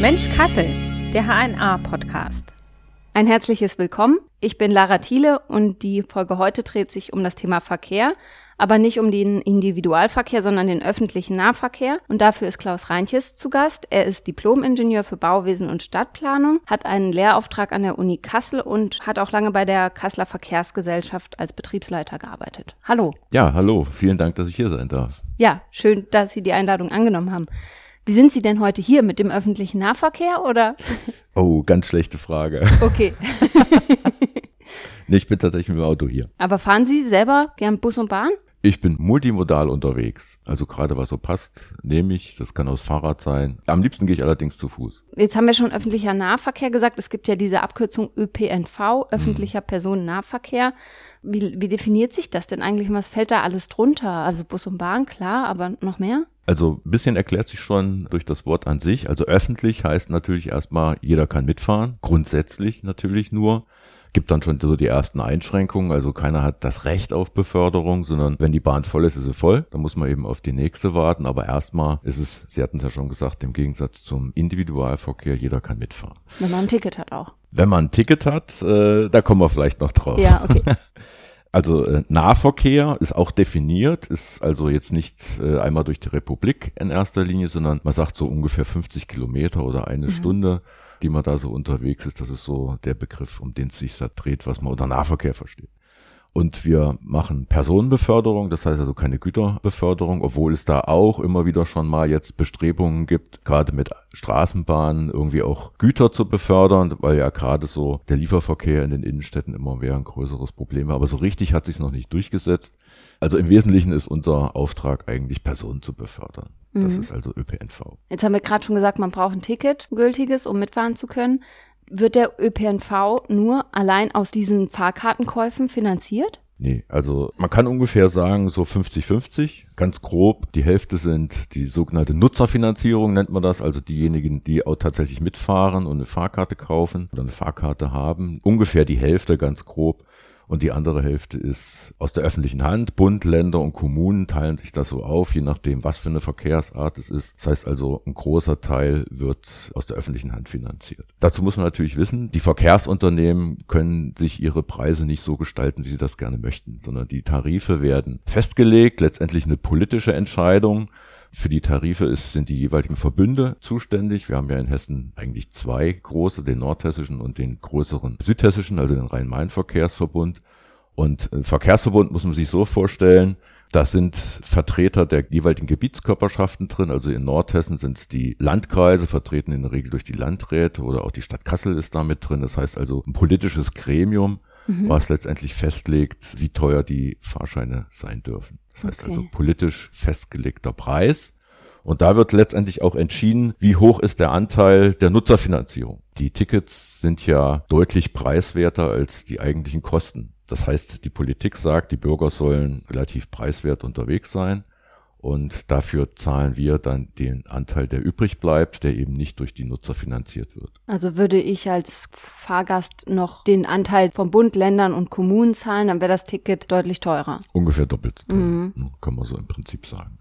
Mensch Kassel, der HNA-Podcast. Ein herzliches Willkommen. Ich bin Lara Thiele und die Folge heute dreht sich um das Thema Verkehr, aber nicht um den Individualverkehr, sondern den öffentlichen Nahverkehr. Und dafür ist Klaus Reinches zu Gast. Er ist Diplom-Ingenieur für Bauwesen und Stadtplanung, hat einen Lehrauftrag an der Uni Kassel und hat auch lange bei der Kasseler Verkehrsgesellschaft als Betriebsleiter gearbeitet. Hallo. Ja, hallo. Vielen Dank, dass ich hier sein darf. Ja, schön, dass Sie die Einladung angenommen haben. Wie sind Sie denn heute hier mit dem öffentlichen Nahverkehr oder? Oh, ganz schlechte Frage. Okay. nee, ich bin tatsächlich mit dem Auto hier. Aber fahren Sie selber gern Bus und Bahn? Ich bin multimodal unterwegs. Also gerade was so passt, nehme ich. Das kann aus Fahrrad sein. Am liebsten gehe ich allerdings zu Fuß. Jetzt haben wir schon öffentlicher Nahverkehr gesagt. Es gibt ja diese Abkürzung ÖPNV, öffentlicher hm. Personennahverkehr. Wie, wie definiert sich das denn eigentlich? Was fällt da alles drunter? Also Bus und Bahn, klar, aber noch mehr? Also ein bisschen erklärt sich schon durch das Wort an sich. Also öffentlich heißt natürlich erstmal, jeder kann mitfahren. Grundsätzlich natürlich nur. Gibt dann schon so die ersten Einschränkungen. Also keiner hat das Recht auf Beförderung, sondern wenn die Bahn voll ist, ist sie voll. Dann muss man eben auf die nächste warten. Aber erstmal ist es, Sie hatten es ja schon gesagt, im Gegensatz zum Individualverkehr, jeder kann mitfahren. Wenn man ein Ticket hat auch. Wenn man ein Ticket hat, äh, da kommen wir vielleicht noch drauf. Ja, okay. Also äh, Nahverkehr ist auch definiert, ist also jetzt nicht äh, einmal durch die Republik in erster Linie, sondern man sagt so ungefähr 50 Kilometer oder eine mhm. Stunde, die man da so unterwegs ist. Das ist so der Begriff, um den es sich da dreht, was man unter Nahverkehr versteht. Und wir machen Personenbeförderung, das heißt also keine Güterbeförderung, obwohl es da auch immer wieder schon mal jetzt Bestrebungen gibt, gerade mit Straßenbahnen irgendwie auch Güter zu befördern, weil ja gerade so der Lieferverkehr in den Innenstädten immer mehr ein größeres Problem ist. Aber so richtig hat sich noch nicht durchgesetzt. Also im Wesentlichen ist unser Auftrag eigentlich Personen zu befördern. Das mhm. ist also ÖPNV. Jetzt haben wir gerade schon gesagt, man braucht ein Ticket, gültiges, um mitfahren zu können wird der ÖPNV nur allein aus diesen Fahrkartenkäufen finanziert? Nee, also man kann ungefähr sagen, so 50-50, ganz grob. Die Hälfte sind die sogenannte Nutzerfinanzierung, nennt man das, also diejenigen, die auch tatsächlich mitfahren und eine Fahrkarte kaufen oder eine Fahrkarte haben. Ungefähr die Hälfte, ganz grob und die andere Hälfte ist aus der öffentlichen Hand. Bund, Länder und Kommunen teilen sich das so auf, je nachdem, was für eine Verkehrsart es ist. Das heißt also, ein großer Teil wird aus der öffentlichen Hand finanziert. Dazu muss man natürlich wissen, die Verkehrsunternehmen können sich ihre Preise nicht so gestalten, wie sie das gerne möchten, sondern die Tarife werden festgelegt, letztendlich eine politische Entscheidung. Für die Tarife ist, sind die jeweiligen Verbünde zuständig. Wir haben ja in Hessen eigentlich zwei große, den nordhessischen und den größeren südhessischen, also den Rhein-Main-Verkehrsverbund. Und Verkehrsverbund muss man sich so vorstellen, da sind Vertreter der jeweiligen Gebietskörperschaften drin. Also in Nordhessen sind es die Landkreise, vertreten in der Regel durch die Landräte oder auch die Stadt Kassel ist da mit drin. Das heißt also ein politisches Gremium, mhm. was letztendlich festlegt, wie teuer die Fahrscheine sein dürfen. Das heißt okay. also politisch festgelegter Preis. Und da wird letztendlich auch entschieden, wie hoch ist der Anteil der Nutzerfinanzierung. Die Tickets sind ja deutlich preiswerter als die eigentlichen Kosten. Das heißt, die Politik sagt, die Bürger sollen relativ preiswert unterwegs sein. Und dafür zahlen wir dann den Anteil, der übrig bleibt, der eben nicht durch die Nutzer finanziert wird. Also würde ich als Fahrgast noch den Anteil von Bund, Ländern und Kommunen zahlen, dann wäre das Ticket deutlich teurer. Ungefähr doppelt, mhm. kann man so im Prinzip sagen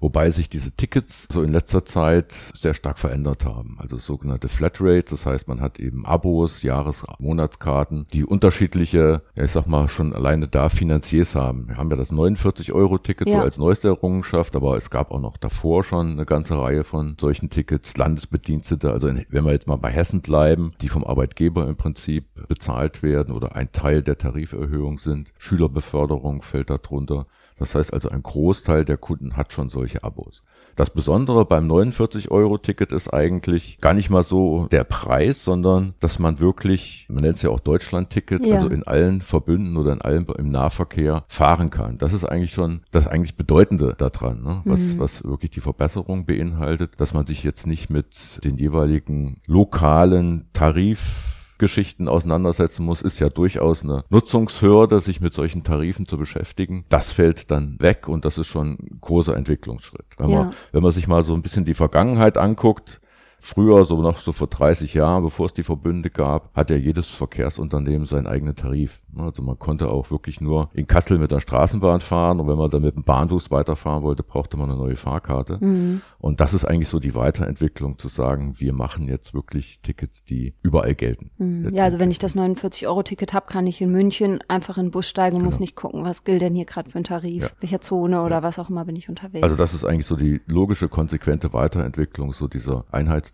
wobei sich diese Tickets so in letzter Zeit sehr stark verändert haben. Also sogenannte Flatrates, das heißt, man hat eben Abos, Jahres-, Monatskarten, die unterschiedliche, ja, ich sag mal, schon alleine da Finanziers haben. Wir haben ja das 49-Euro-Ticket ja. so als neueste Errungenschaft, aber es gab auch noch davor schon eine ganze Reihe von solchen Tickets, Landesbedienstete, also wenn wir jetzt mal bei Hessen bleiben, die vom Arbeitgeber im Prinzip bezahlt werden oder ein Teil der Tariferhöhung sind. Schülerbeförderung fällt darunter. Das heißt also, ein Großteil der Kunden hat schon solche Abos. Das Besondere beim 49-Euro-Ticket ist eigentlich gar nicht mal so der Preis, sondern dass man wirklich, man nennt es ja auch Deutschland-Ticket, ja. also in allen Verbünden oder in allem im Nahverkehr fahren kann. Das ist eigentlich schon das eigentlich Bedeutende daran, ne? was, mhm. was wirklich die Verbesserung beinhaltet, dass man sich jetzt nicht mit den jeweiligen lokalen Tarif Geschichten auseinandersetzen muss, ist ja durchaus eine Nutzungshürde, sich mit solchen Tarifen zu beschäftigen. Das fällt dann weg und das ist schon ein großer Entwicklungsschritt. Wenn, ja. man, wenn man sich mal so ein bisschen die Vergangenheit anguckt, Früher, so noch so vor 30 Jahren, bevor es die Verbünde gab, hat ja jedes Verkehrsunternehmen seinen eigenen Tarif. Also man konnte auch wirklich nur in Kassel mit der Straßenbahn fahren und wenn man dann mit dem Bahnbus weiterfahren wollte, brauchte man eine neue Fahrkarte. Mhm. Und das ist eigentlich so die Weiterentwicklung zu sagen, wir machen jetzt wirklich Tickets, die überall gelten. Mhm. Ja, also wenn ich das 49-Euro-Ticket habe, kann ich in München einfach in den Bus steigen und genau. muss nicht gucken, was gilt denn hier gerade für ein Tarif, ja. welcher Zone oder ja. was auch immer bin ich unterwegs. Also das ist eigentlich so die logische, konsequente Weiterentwicklung so dieser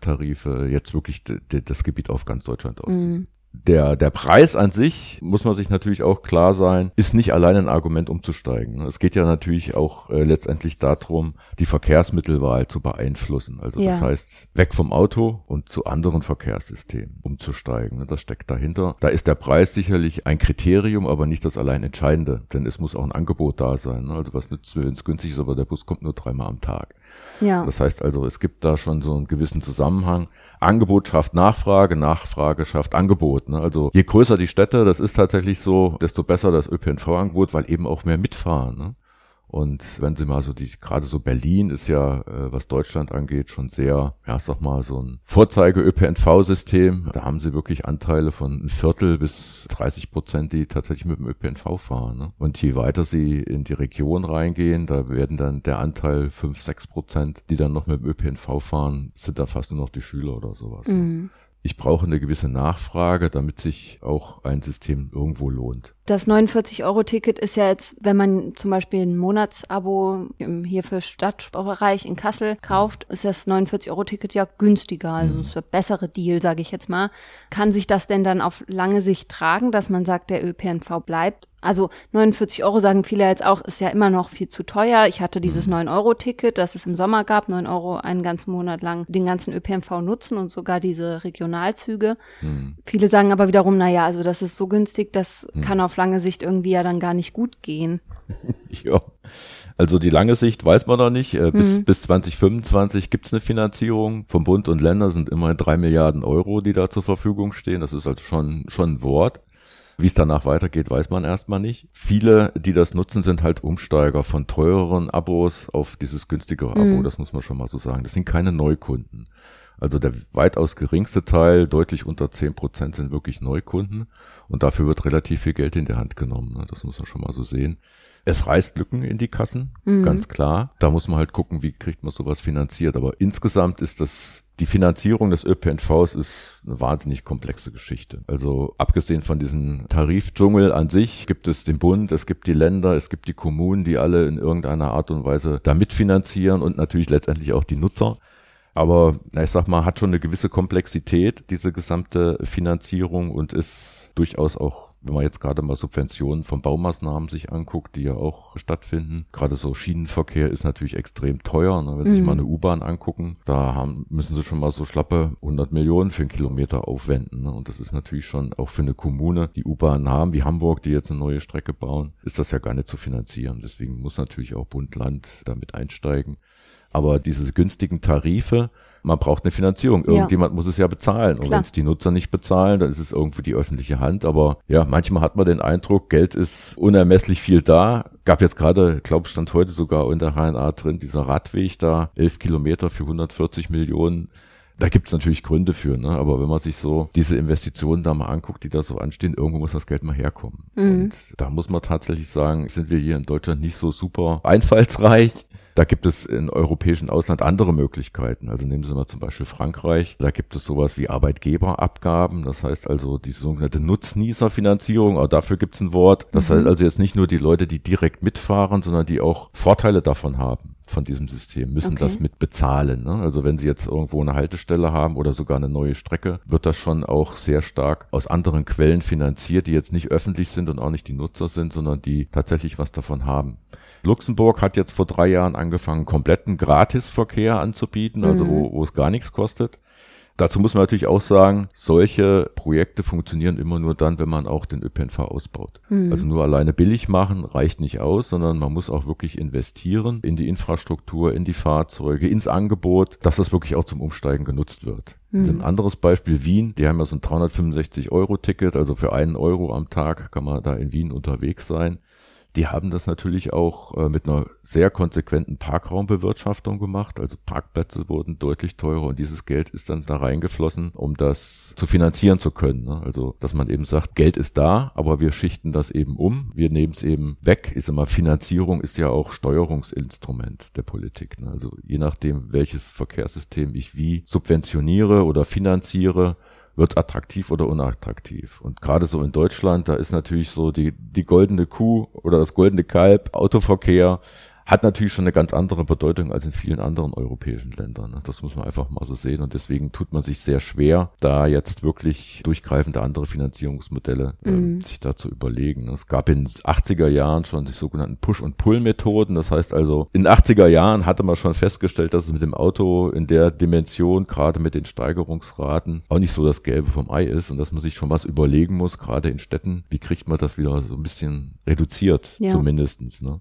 Einheitstarife, jetzt wirklich das Gebiet auf ganz Deutschland auszuziehen. Mhm der, der Preis an sich, muss man sich natürlich auch klar sein, ist nicht allein ein Argument umzusteigen. Es geht ja natürlich auch äh, letztendlich darum, die Verkehrsmittelwahl zu beeinflussen. Also ja. das heißt, weg vom Auto und zu anderen Verkehrssystemen umzusteigen. Das steckt dahinter. Da ist der Preis sicherlich ein Kriterium, aber nicht das allein Entscheidende. Denn es muss auch ein Angebot da sein. Also was nützt, wenn es günstig ist, aber der Bus kommt nur dreimal am Tag. Ja. Das heißt also, es gibt da schon so einen gewissen Zusammenhang. Angebot schafft Nachfrage, Nachfrage schafft Angebot. Ne? Also je größer die Städte, das ist tatsächlich so, desto besser das ÖPNV-Angebot, weil eben auch mehr mitfahren. Ne? Und wenn Sie mal so die, gerade so Berlin ist ja, äh, was Deutschland angeht, schon sehr, ja, sag mal, so ein Vorzeige-ÖPNV-System. Da haben Sie wirklich Anteile von ein Viertel bis 30 Prozent, die tatsächlich mit dem ÖPNV fahren. Ne? Und je weiter Sie in die Region reingehen, da werden dann der Anteil 5, 6 Prozent, die dann noch mit dem ÖPNV fahren, sind da fast nur noch die Schüler oder sowas. Ne? Mhm. Ne? ich brauche eine gewisse Nachfrage, damit sich auch ein System irgendwo lohnt. Das 49-Euro-Ticket ist ja jetzt, wenn man zum Beispiel ein Monatsabo hier für Stadtbereich in Kassel kauft, ist das 49-Euro-Ticket ja günstiger. Also mhm. ist ein bessere Deal, sage ich jetzt mal. Kann sich das denn dann auf lange Sicht tragen, dass man sagt, der ÖPNV bleibt also 49 Euro sagen viele jetzt auch, ist ja immer noch viel zu teuer. Ich hatte dieses 9-Euro-Ticket, das es im Sommer gab, 9 Euro einen ganzen Monat lang den ganzen ÖPNV nutzen und sogar diese Regionalzüge. Mhm. Viele sagen aber wiederum, na ja, also das ist so günstig, das mhm. kann auf lange Sicht irgendwie ja dann gar nicht gut gehen. ja. Also die lange Sicht weiß man noch nicht. Äh, bis, mhm. bis 2025 gibt es eine Finanzierung. Vom Bund und Länder sind immerhin drei Milliarden Euro, die da zur Verfügung stehen. Das ist also schon, schon ein Wort. Wie es danach weitergeht, weiß man erstmal nicht. Viele, die das nutzen, sind halt Umsteiger von teureren Abos auf dieses günstigere Abo. Mhm. Das muss man schon mal so sagen. Das sind keine Neukunden. Also der weitaus geringste Teil, deutlich unter zehn Prozent, sind wirklich Neukunden. Und dafür wird relativ viel Geld in die Hand genommen. Ne? Das muss man schon mal so sehen. Es reißt Lücken in die Kassen, mhm. ganz klar. Da muss man halt gucken, wie kriegt man sowas finanziert. Aber insgesamt ist das, die Finanzierung des ÖPNVs ist eine wahnsinnig komplexe Geschichte. Also abgesehen von diesem Tarifdschungel an sich gibt es den Bund, es gibt die Länder, es gibt die Kommunen, die alle in irgendeiner Art und Weise da mitfinanzieren und natürlich letztendlich auch die Nutzer. Aber na, ich sag mal, hat schon eine gewisse Komplexität, diese gesamte Finanzierung und ist durchaus auch wenn man jetzt gerade mal Subventionen von Baumaßnahmen sich anguckt, die ja auch stattfinden, gerade so Schienenverkehr ist natürlich extrem teuer. Ne? Wenn Sie mhm. sich mal eine U-Bahn angucken, da haben, müssen Sie schon mal so schlappe 100 Millionen für einen Kilometer aufwenden. Ne? Und das ist natürlich schon auch für eine Kommune, die U-Bahn haben, wie Hamburg, die jetzt eine neue Strecke bauen, ist das ja gar nicht zu finanzieren. Deswegen muss natürlich auch Bund, Land damit einsteigen. Aber diese günstigen Tarife, man braucht eine Finanzierung. Irgendjemand ja. muss es ja bezahlen. Und wenn es die Nutzer nicht bezahlen, dann ist es irgendwie die öffentliche Hand. Aber ja, manchmal hat man den Eindruck, Geld ist unermesslich viel da. Gab jetzt gerade, glaube stand heute sogar in der HNA drin, dieser Radweg da, elf Kilometer für 140 Millionen. Da gibt's natürlich Gründe für, ne? aber wenn man sich so diese Investitionen da mal anguckt, die da so anstehen, irgendwo muss das Geld mal herkommen. Mhm. Und da muss man tatsächlich sagen, sind wir hier in Deutschland nicht so super einfallsreich. Da gibt es im europäischen Ausland andere Möglichkeiten. Also nehmen Sie mal zum Beispiel Frankreich. Da gibt es sowas wie Arbeitgeberabgaben. Das heißt also die sogenannte Nutznießerfinanzierung. Auch dafür gibt es ein Wort. Das mhm. heißt also jetzt nicht nur die Leute, die direkt mitfahren, sondern die auch Vorteile davon haben von diesem System, müssen okay. das mit bezahlen. Ne? Also wenn Sie jetzt irgendwo eine Haltestelle haben oder sogar eine neue Strecke, wird das schon auch sehr stark aus anderen Quellen finanziert, die jetzt nicht öffentlich sind und auch nicht die Nutzer sind, sondern die tatsächlich was davon haben. Luxemburg hat jetzt vor drei Jahren angefangen, kompletten Gratisverkehr anzubieten, also mhm. wo, wo es gar nichts kostet. Dazu muss man natürlich auch sagen, solche Projekte funktionieren immer nur dann, wenn man auch den ÖPNV ausbaut. Mhm. Also nur alleine billig machen reicht nicht aus, sondern man muss auch wirklich investieren in die Infrastruktur, in die Fahrzeuge, ins Angebot, dass das wirklich auch zum Umsteigen genutzt wird. Mhm. Ein anderes Beispiel Wien, die haben ja so ein 365 Euro Ticket, also für einen Euro am Tag kann man da in Wien unterwegs sein. Die haben das natürlich auch äh, mit einer sehr konsequenten Parkraumbewirtschaftung gemacht. Also Parkplätze wurden deutlich teurer und dieses Geld ist dann da reingeflossen, um das zu finanzieren zu können. Ne? Also, dass man eben sagt, Geld ist da, aber wir schichten das eben um. Wir nehmen es eben weg. Sag mal, Finanzierung ist ja auch Steuerungsinstrument der Politik. Ne? Also je nachdem, welches Verkehrssystem ich wie subventioniere oder finanziere, wird attraktiv oder unattraktiv. Und gerade so in Deutschland, da ist natürlich so die, die goldene Kuh oder das goldene Kalb, Autoverkehr, hat natürlich schon eine ganz andere Bedeutung als in vielen anderen europäischen Ländern. Ne? Das muss man einfach mal so sehen. Und deswegen tut man sich sehr schwer, da jetzt wirklich durchgreifende andere Finanzierungsmodelle äh, mhm. sich da zu überlegen. Es gab in den 80er Jahren schon die sogenannten Push- und Pull-Methoden. Das heißt also, in den 80er Jahren hatte man schon festgestellt, dass es mit dem Auto in der Dimension, gerade mit den Steigerungsraten, auch nicht so das Gelbe vom Ei ist und dass man sich schon was überlegen muss, gerade in Städten, wie kriegt man das wieder so ein bisschen reduziert, ja. zumindestens. Ne?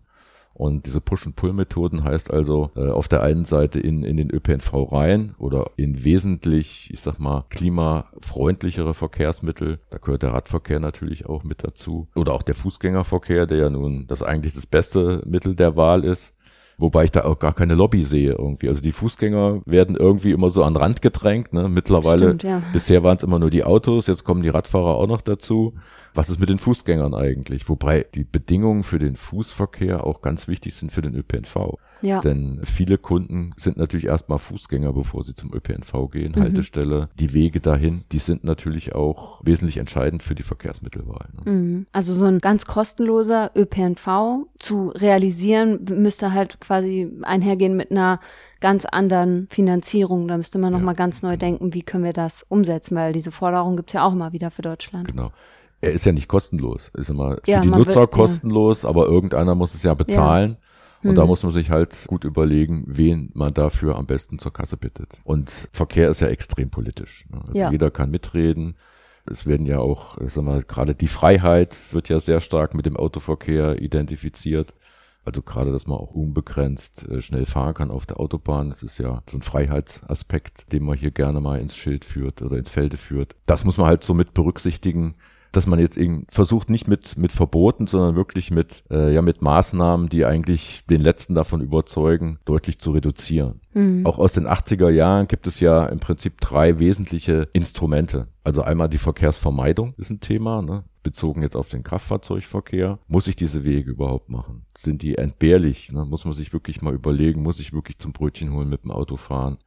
Und diese Push-and-Pull-Methoden heißt also äh, auf der einen Seite in, in den ÖPNV rein oder in wesentlich, ich sag mal, klimafreundlichere Verkehrsmittel. Da gehört der Radverkehr natürlich auch mit dazu. Oder auch der Fußgängerverkehr, der ja nun das eigentlich das beste Mittel der Wahl ist. Wobei ich da auch gar keine Lobby sehe irgendwie. Also die Fußgänger werden irgendwie immer so an Rand gedrängt. Ne? Mittlerweile, Stimmt, ja. bisher waren es immer nur die Autos, jetzt kommen die Radfahrer auch noch dazu was ist mit den Fußgängern eigentlich? Wobei die Bedingungen für den Fußverkehr auch ganz wichtig sind für den ÖPNV. Ja. Denn viele Kunden sind natürlich erstmal Fußgänger, bevor sie zum ÖPNV gehen. Mhm. Haltestelle, die Wege dahin, die sind natürlich auch wesentlich entscheidend für die Verkehrsmittelwahl. Ne? Mhm. Also so ein ganz kostenloser ÖPNV zu realisieren, müsste halt quasi einhergehen mit einer ganz anderen Finanzierung. Da müsste man nochmal ja. ganz neu denken, wie können wir das umsetzen, weil diese Forderung gibt's ja auch mal wieder für Deutschland. Genau er ist ja nicht kostenlos. Ist immer für ja, die Nutzer wird, kostenlos, ja. aber irgendeiner muss es ja bezahlen. Ja. Und da mhm. muss man sich halt gut überlegen, wen man dafür am besten zur Kasse bittet. Und Verkehr ist ja extrem politisch. Ne? Also jeder kann mitreden. Es werden ja auch, sag mal, gerade die Freiheit wird ja sehr stark mit dem Autoverkehr identifiziert. Also gerade, dass man auch unbegrenzt äh, schnell fahren kann auf der Autobahn. Das ist ja so ein Freiheitsaspekt, den man hier gerne mal ins Schild führt oder ins Felde führt. Das muss man halt so mit berücksichtigen dass man jetzt eben versucht, nicht mit, mit Verboten, sondern wirklich mit, äh, ja, mit Maßnahmen, die eigentlich den Letzten davon überzeugen, deutlich zu reduzieren. Mhm. Auch aus den 80er Jahren gibt es ja im Prinzip drei wesentliche Instrumente. Also einmal die Verkehrsvermeidung ist ein Thema, ne? bezogen jetzt auf den Kraftfahrzeugverkehr. Muss ich diese Wege überhaupt machen? Sind die entbehrlich? Ne? Muss man sich wirklich mal überlegen, muss ich wirklich zum Brötchen holen mit dem Auto fahren?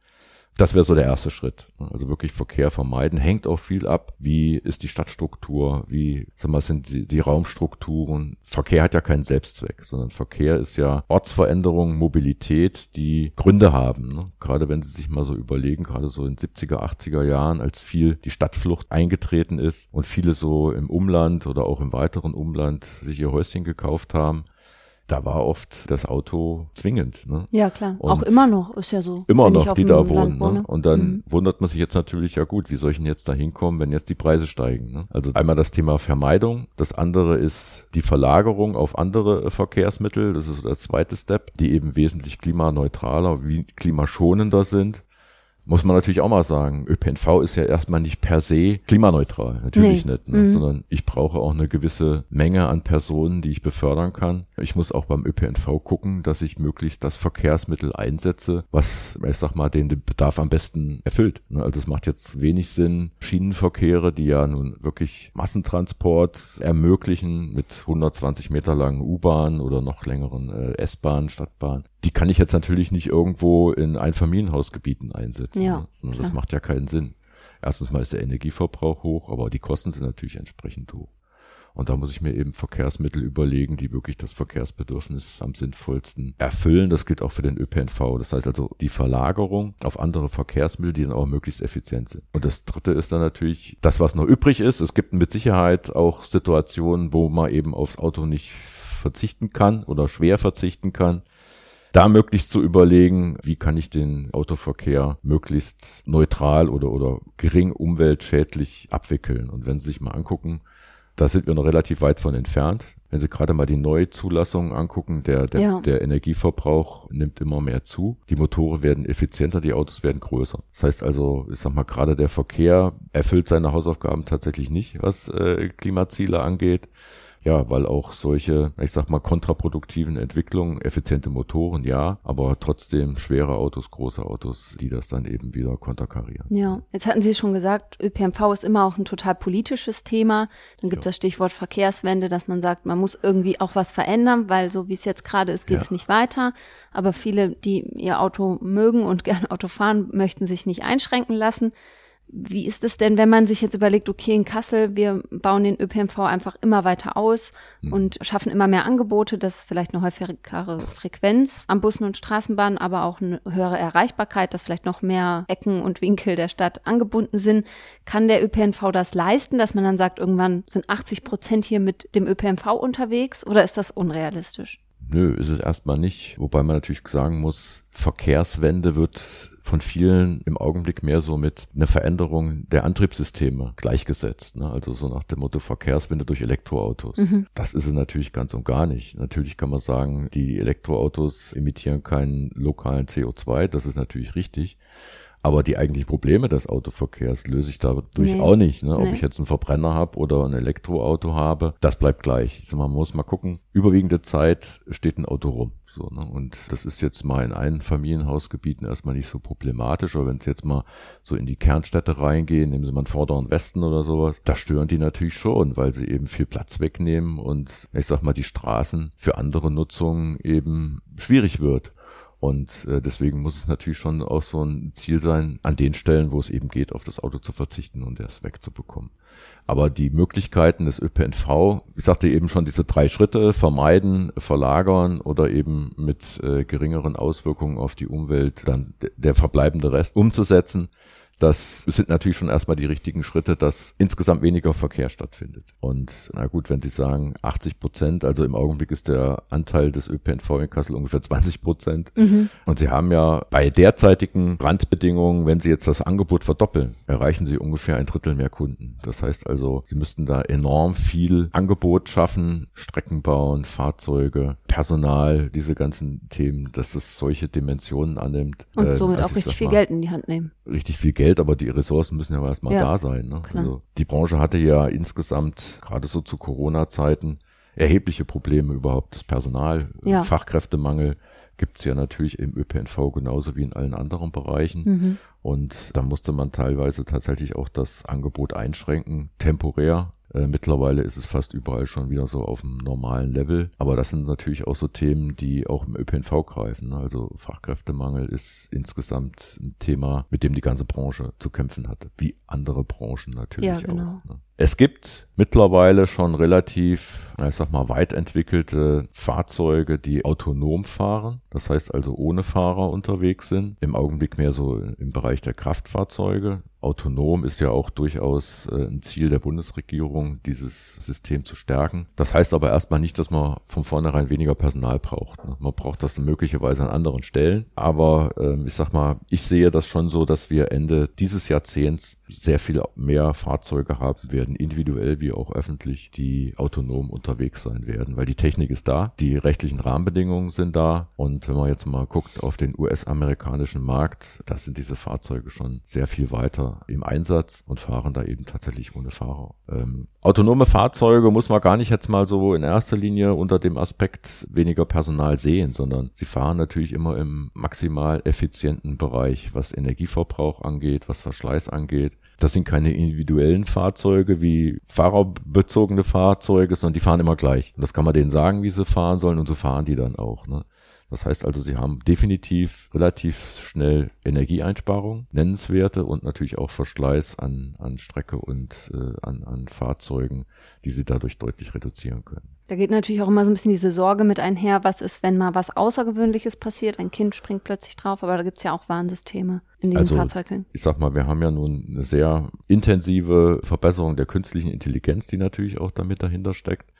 Das wäre so der erste Schritt. Also wirklich Verkehr vermeiden. Hängt auch viel ab. Wie ist die Stadtstruktur? Wie, sag mal, sind die, die Raumstrukturen? Verkehr hat ja keinen Selbstzweck, sondern Verkehr ist ja Ortsveränderung, Mobilität, die Gründe haben. Ne? Gerade wenn Sie sich mal so überlegen, gerade so in 70er, 80er Jahren, als viel die Stadtflucht eingetreten ist und viele so im Umland oder auch im weiteren Umland sich ihr Häuschen gekauft haben, da war oft das Auto zwingend. Ne? Ja, klar. Und auch immer noch ist ja so. Immer noch, die da wohnen. Ne? Und dann mhm. wundert man sich jetzt natürlich, ja gut, wie soll ich denn jetzt da hinkommen, wenn jetzt die Preise steigen? Ne? Also einmal das Thema Vermeidung. Das andere ist die Verlagerung auf andere Verkehrsmittel. Das ist der zweite Step, die eben wesentlich klimaneutraler, wie klimaschonender sind muss man natürlich auch mal sagen, ÖPNV ist ja erstmal nicht per se klimaneutral, natürlich nee. nicht, ne? mhm. sondern ich brauche auch eine gewisse Menge an Personen, die ich befördern kann. Ich muss auch beim ÖPNV gucken, dass ich möglichst das Verkehrsmittel einsetze, was, ich sag mal, den Bedarf am besten erfüllt. Ne? Also es macht jetzt wenig Sinn, Schienenverkehre, die ja nun wirklich Massentransport ermöglichen mit 120 Meter langen U-Bahn oder noch längeren äh, S-Bahn, Stadtbahn, die kann ich jetzt natürlich nicht irgendwo in Einfamilienhausgebieten einsetzen. Ja, ne? Das macht ja keinen Sinn. Erstens mal ist der Energieverbrauch hoch, aber die Kosten sind natürlich entsprechend hoch. Und da muss ich mir eben Verkehrsmittel überlegen, die wirklich das Verkehrsbedürfnis am sinnvollsten erfüllen. Das gilt auch für den ÖPNV. Das heißt also die Verlagerung auf andere Verkehrsmittel, die dann auch möglichst effizient sind. Und das dritte ist dann natürlich das, was noch übrig ist. Es gibt mit Sicherheit auch Situationen, wo man eben aufs Auto nicht verzichten kann oder schwer verzichten kann da möglichst zu überlegen, wie kann ich den Autoverkehr möglichst neutral oder, oder gering umweltschädlich abwickeln. Und wenn Sie sich mal angucken, da sind wir noch relativ weit von entfernt. Wenn Sie gerade mal die Neuzulassungen angucken, der, der, ja. der Energieverbrauch nimmt immer mehr zu. Die Motoren werden effizienter, die Autos werden größer. Das heißt also, ich sag mal, gerade der Verkehr erfüllt seine Hausaufgaben tatsächlich nicht, was äh, Klimaziele angeht. Ja, weil auch solche, ich sag mal, kontraproduktiven Entwicklungen, effiziente Motoren, ja, aber trotzdem schwere Autos, große Autos, die das dann eben wieder konterkarieren. Ja, jetzt hatten Sie schon gesagt, ÖPNV ist immer auch ein total politisches Thema. Dann gibt es ja. das Stichwort Verkehrswende, dass man sagt, man muss irgendwie auch was verändern, weil so wie es jetzt gerade ist, geht es ja. nicht weiter. Aber viele, die ihr Auto mögen und gerne Auto fahren, möchten sich nicht einschränken lassen. Wie ist es denn, wenn man sich jetzt überlegt, okay, in Kassel, wir bauen den ÖPNV einfach immer weiter aus mhm. und schaffen immer mehr Angebote, dass vielleicht eine häufigere Frequenz am Bussen und Straßenbahnen, aber auch eine höhere Erreichbarkeit, dass vielleicht noch mehr Ecken und Winkel der Stadt angebunden sind. Kann der ÖPNV das leisten, dass man dann sagt, irgendwann sind 80 Prozent hier mit dem ÖPNV unterwegs oder ist das unrealistisch? Nö, ist es erstmal nicht. Wobei man natürlich sagen muss, Verkehrswende wird von vielen im Augenblick mehr so mit einer Veränderung der Antriebssysteme gleichgesetzt. Ne? Also so nach dem Motto Verkehrswende durch Elektroautos. Mhm. Das ist es natürlich ganz und gar nicht. Natürlich kann man sagen, die Elektroautos emittieren keinen lokalen CO2. Das ist natürlich richtig. Aber die eigentlichen Probleme des Autoverkehrs löse ich dadurch nee. auch nicht. Ne? Ob nee. ich jetzt einen Verbrenner habe oder ein Elektroauto habe, das bleibt gleich. Also man muss mal gucken, überwiegende Zeit steht ein Auto rum. So, ne? Und das ist jetzt mal in Einfamilienhausgebieten erstmal nicht so problematisch, aber wenn es jetzt mal so in die Kernstädte reingehen, nehmen Sie mal einen vorderen Westen oder sowas, da stören die natürlich schon, weil sie eben viel Platz wegnehmen und ich sag mal, die Straßen für andere Nutzungen eben schwierig wird. Und äh, deswegen muss es natürlich schon auch so ein Ziel sein, an den Stellen, wo es eben geht, auf das Auto zu verzichten und es wegzubekommen. Aber die Möglichkeiten des ÖPNV, ich sagte eben schon, diese drei Schritte, vermeiden, verlagern oder eben mit äh, geringeren Auswirkungen auf die Umwelt dann der verbleibende Rest umzusetzen, das sind natürlich schon erstmal die richtigen Schritte, dass insgesamt weniger Verkehr stattfindet. Und na gut, wenn Sie sagen 80 Prozent, also im Augenblick ist der Anteil des ÖPNV in Kassel ungefähr 20 Prozent. Mhm. Und Sie haben ja bei derzeitigen Randbedingungen, wenn Sie jetzt das Angebot verdoppeln, erreichen Sie ungefähr ein Drittel mehr Kunden. Das heißt also, Sie müssten da enorm viel Angebot schaffen, Strecken bauen, Fahrzeuge, Personal, diese ganzen Themen, dass das solche Dimensionen annimmt. Und somit äh, auch richtig viel Geld in die Hand nehmen. Richtig viel Geld Geld, aber die Ressourcen müssen ja erstmal ja, da sein. Ne? Also die Branche hatte ja insgesamt, gerade so zu Corona-Zeiten, erhebliche Probleme überhaupt. Das Personal, ja. Fachkräftemangel gibt's ja natürlich im ÖPNV genauso wie in allen anderen Bereichen. Mhm. Und da musste man teilweise tatsächlich auch das Angebot einschränken, temporär, äh, mittlerweile ist es fast überall schon wieder so auf dem normalen Level. Aber das sind natürlich auch so Themen, die auch im ÖPNV greifen. Ne? Also Fachkräftemangel ist insgesamt ein Thema, mit dem die ganze Branche zu kämpfen hatte. Wie andere Branchen natürlich ja, genau. auch. Ne? Es gibt mittlerweile schon relativ, ich sag mal, weit entwickelte Fahrzeuge, die autonom fahren. Das heißt also ohne Fahrer unterwegs sind. Im Augenblick mehr so im Bereich der Kraftfahrzeuge autonom ist ja auch durchaus äh, ein Ziel der Bundesregierung, dieses System zu stärken. Das heißt aber erstmal nicht, dass man von vornherein weniger Personal braucht. Ne? Man braucht das möglicherweise an anderen Stellen. Aber ähm, ich sag mal, ich sehe das schon so, dass wir Ende dieses Jahrzehnts sehr viel mehr Fahrzeuge haben werden, individuell wie auch öffentlich, die autonom unterwegs sein werden, weil die Technik ist da, die rechtlichen Rahmenbedingungen sind da und wenn man jetzt mal guckt auf den US-amerikanischen Markt, da sind diese Fahrzeuge schon sehr viel weiter im Einsatz und fahren da eben tatsächlich ohne Fahrer. Ähm, autonome Fahrzeuge muss man gar nicht jetzt mal so in erster Linie unter dem Aspekt weniger Personal sehen, sondern sie fahren natürlich immer im maximal effizienten Bereich, was Energieverbrauch angeht, was Verschleiß angeht. Das sind keine individuellen Fahrzeuge wie fahrerbezogene Fahrzeuge, sondern die fahren immer gleich. Und das kann man denen sagen, wie sie fahren sollen und so fahren die dann auch. Ne? Das heißt also, sie haben definitiv relativ schnell Energieeinsparung, nennenswerte und natürlich auch Verschleiß an, an Strecke und äh, an, an Fahrzeugen, die sie dadurch deutlich reduzieren können. Da geht natürlich auch immer so ein bisschen diese Sorge mit einher, was ist, wenn mal was Außergewöhnliches passiert, ein Kind springt plötzlich drauf, aber da gibt's ja auch Warnsysteme in diesen also, Fahrzeugen. Ich sag mal, wir haben ja nun eine sehr intensive Verbesserung der künstlichen Intelligenz, die natürlich auch damit dahinter steckt.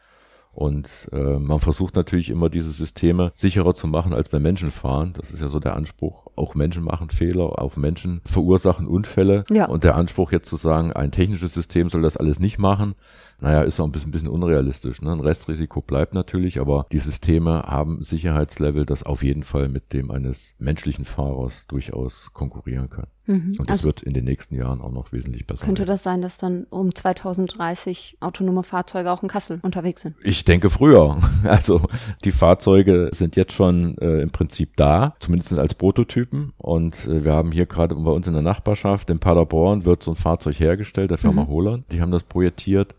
Und äh, man versucht natürlich immer diese Systeme sicherer zu machen, als wenn Menschen fahren. Das ist ja so der Anspruch. Auch Menschen machen Fehler, auch Menschen verursachen Unfälle. Ja. Und der Anspruch jetzt zu sagen, ein technisches System soll das alles nicht machen, naja, ist auch ein bisschen, ein bisschen unrealistisch. Ne? Ein Restrisiko bleibt natürlich, aber die Systeme haben Sicherheitslevel, das auf jeden Fall mit dem eines menschlichen Fahrers durchaus konkurrieren kann. Mhm. Und das also wird in den nächsten Jahren auch noch wesentlich besser. Könnte werden. das sein, dass dann um 2030 autonome Fahrzeuge auch in Kassel unterwegs sind? Ich denke früher. Also die Fahrzeuge sind jetzt schon äh, im Prinzip da, zumindest als Prototypen. Und äh, wir haben hier gerade bei uns in der Nachbarschaft in Paderborn wird so ein Fahrzeug hergestellt, der Firma mhm. Holland. Die haben das projektiert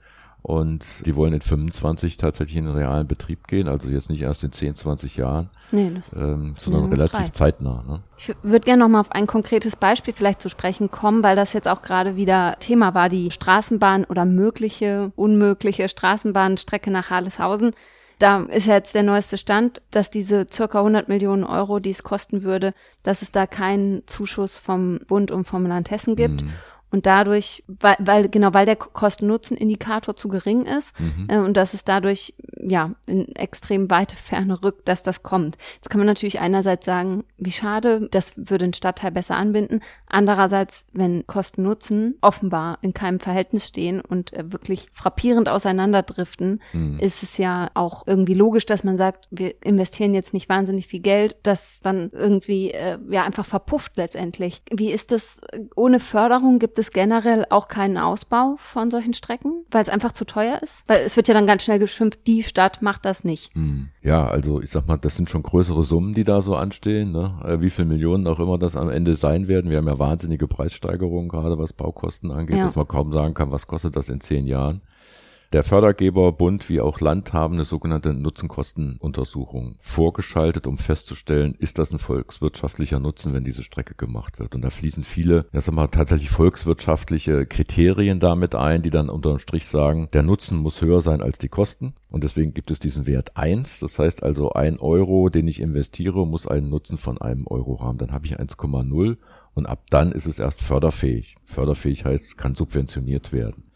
und die wollen in 25 tatsächlich in den realen Betrieb gehen, also jetzt nicht erst in 10, 20 Jahren, nee, das ähm, sondern relativ frei. zeitnah. Ne? Ich würde gerne nochmal auf ein konkretes Beispiel vielleicht zu sprechen kommen, weil das jetzt auch gerade wieder Thema war, die Straßenbahn oder mögliche, unmögliche Straßenbahnstrecke nach Harleshausen. Da ist jetzt der neueste Stand, dass diese circa 100 Millionen Euro, die es kosten würde, dass es da keinen Zuschuss vom Bund und vom Land Hessen gibt. Mhm. Und dadurch, weil, weil genau, weil der Kosten-Nutzen-Indikator zu gering ist mhm. äh, und dass es dadurch ja in extrem weite Ferne rückt, dass das kommt. Jetzt kann man natürlich einerseits sagen, wie schade, das würde den Stadtteil besser anbinden. Andererseits, wenn Kosten-Nutzen offenbar in keinem Verhältnis stehen und äh, wirklich frappierend auseinanderdriften, mhm. ist es ja auch irgendwie logisch, dass man sagt, wir investieren jetzt nicht wahnsinnig viel Geld, das dann irgendwie äh, ja einfach verpufft letztendlich. Wie ist das ohne Förderung? Gibt es generell auch keinen Ausbau von solchen Strecken, weil es einfach zu teuer ist? Weil es wird ja dann ganz schnell geschimpft, die Stadt macht das nicht. Hm. Ja, also ich sag mal, das sind schon größere Summen, die da so anstehen. Ne? Äh, wie viele Millionen auch immer das am Ende sein werden. Wir haben ja wahnsinnige Preissteigerungen, gerade was Baukosten angeht, ja. dass man kaum sagen kann, was kostet das in zehn Jahren. Der Fördergeber Bund wie auch Land haben eine sogenannte Nutzenkostenuntersuchung vorgeschaltet, um festzustellen, ist das ein volkswirtschaftlicher Nutzen, wenn diese Strecke gemacht wird. Und da fließen viele, ja sag mal, tatsächlich volkswirtschaftliche Kriterien damit ein, die dann unterm Strich sagen, der Nutzen muss höher sein als die Kosten. Und deswegen gibt es diesen Wert eins. Das heißt also, ein Euro, den ich investiere, muss einen Nutzen von einem Euro haben. Dann habe ich 1,0 und ab dann ist es erst förderfähig. Förderfähig heißt, kann subventioniert werden.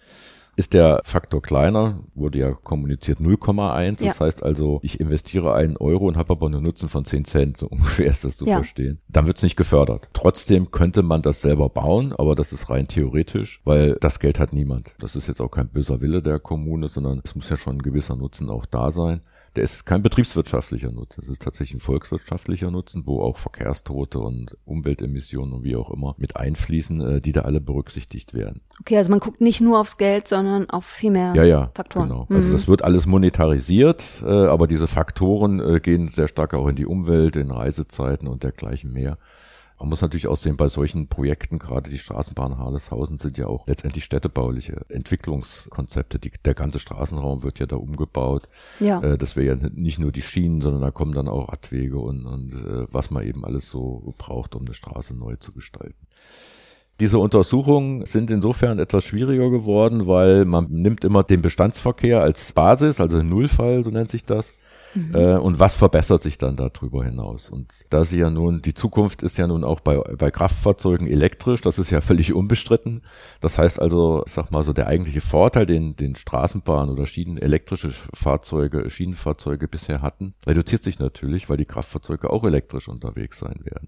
Ist der Faktor kleiner, wurde ja kommuniziert 0,1. Das ja. heißt also, ich investiere einen Euro und habe aber einen Nutzen von 10 Cent, so ungefähr ist das zu ja. verstehen. Dann wird es nicht gefördert. Trotzdem könnte man das selber bauen, aber das ist rein theoretisch, weil das Geld hat niemand. Das ist jetzt auch kein böser Wille der Kommune, sondern es muss ja schon ein gewisser Nutzen auch da sein der ist kein betriebswirtschaftlicher Nutzen. Es ist tatsächlich ein volkswirtschaftlicher Nutzen, wo auch Verkehrstote und Umweltemissionen und wie auch immer mit einfließen, äh, die da alle berücksichtigt werden. Okay, also man guckt nicht nur aufs Geld, sondern auf viel mehr ja, ja, Faktoren. Genau. Also mhm. Also das wird alles monetarisiert, äh, aber diese Faktoren äh, gehen sehr stark auch in die Umwelt, in Reisezeiten und dergleichen mehr. Man muss natürlich auch sehen, bei solchen Projekten, gerade die Straßenbahn Harleshausen sind ja auch letztendlich städtebauliche Entwicklungskonzepte. Die, der ganze Straßenraum wird ja da umgebaut. Ja. Äh, das wäre ja nicht nur die Schienen, sondern da kommen dann auch Radwege und, und äh, was man eben alles so braucht, um eine Straße neu zu gestalten. Diese Untersuchungen sind insofern etwas schwieriger geworden, weil man nimmt immer den Bestandsverkehr als Basis, also Nullfall, so nennt sich das. Mhm. Äh, und was verbessert sich dann darüber hinaus? Und da sie ja nun, die Zukunft ist ja nun auch bei, bei Kraftfahrzeugen elektrisch, das ist ja völlig unbestritten. Das heißt also, sag mal so, der eigentliche Vorteil, den, den Straßenbahn oder Schienen, elektrische Fahrzeuge, Schienenfahrzeuge bisher hatten, reduziert sich natürlich, weil die Kraftfahrzeuge auch elektrisch unterwegs sein werden.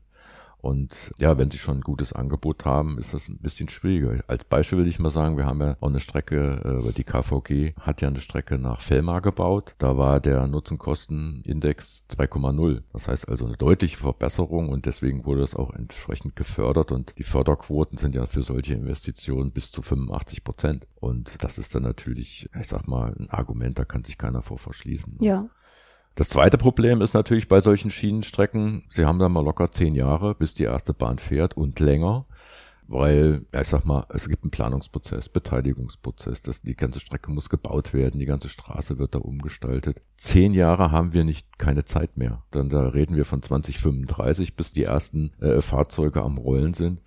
Und ja, wenn sie schon ein gutes Angebot haben, ist das ein bisschen schwieriger. Als Beispiel will ich mal sagen, wir haben ja auch eine Strecke, äh, die KVG hat ja eine Strecke nach Fellmar gebaut. Da war der Nutzenkostenindex 2,0. Das heißt also eine deutliche Verbesserung und deswegen wurde es auch entsprechend gefördert und die Förderquoten sind ja für solche Investitionen bis zu 85 Prozent. Und das ist dann natürlich, ich sag mal, ein Argument, da kann sich keiner vor verschließen. Ja. Das zweite Problem ist natürlich bei solchen Schienenstrecken, sie haben da mal locker zehn Jahre, bis die erste Bahn fährt und länger, weil, ich sag mal, es gibt einen Planungsprozess, Beteiligungsprozess, das, die ganze Strecke muss gebaut werden, die ganze Straße wird da umgestaltet. Zehn Jahre haben wir nicht keine Zeit mehr. Dann da reden wir von 2035, bis die ersten äh, Fahrzeuge am Rollen sind.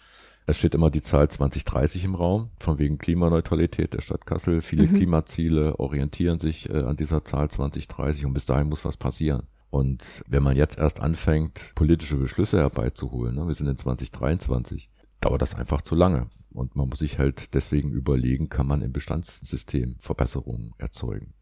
Es steht immer die Zahl 2030 im Raum, von wegen Klimaneutralität der Stadt Kassel. Viele mhm. Klimaziele orientieren sich äh, an dieser Zahl 2030 und bis dahin muss was passieren. Und wenn man jetzt erst anfängt, politische Beschlüsse herbeizuholen, ne, wir sind in 2023, dauert das einfach zu lange. Und man muss sich halt deswegen überlegen, kann man im Bestandssystem Verbesserungen erzeugen.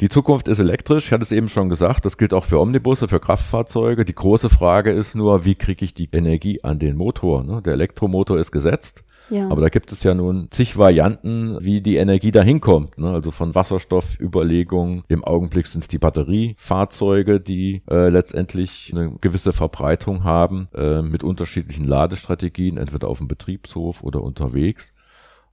Die Zukunft ist elektrisch, ich hatte es eben schon gesagt, das gilt auch für Omnibusse, für Kraftfahrzeuge. Die große Frage ist nur, wie kriege ich die Energie an den Motor? Ne? Der Elektromotor ist gesetzt. Ja. Aber da gibt es ja nun zig Varianten, wie die Energie dahin kommt. Ne? Also von Wasserstoffüberlegungen. Im Augenblick sind es die Batteriefahrzeuge, die äh, letztendlich eine gewisse Verbreitung haben äh, mit unterschiedlichen Ladestrategien, entweder auf dem Betriebshof oder unterwegs.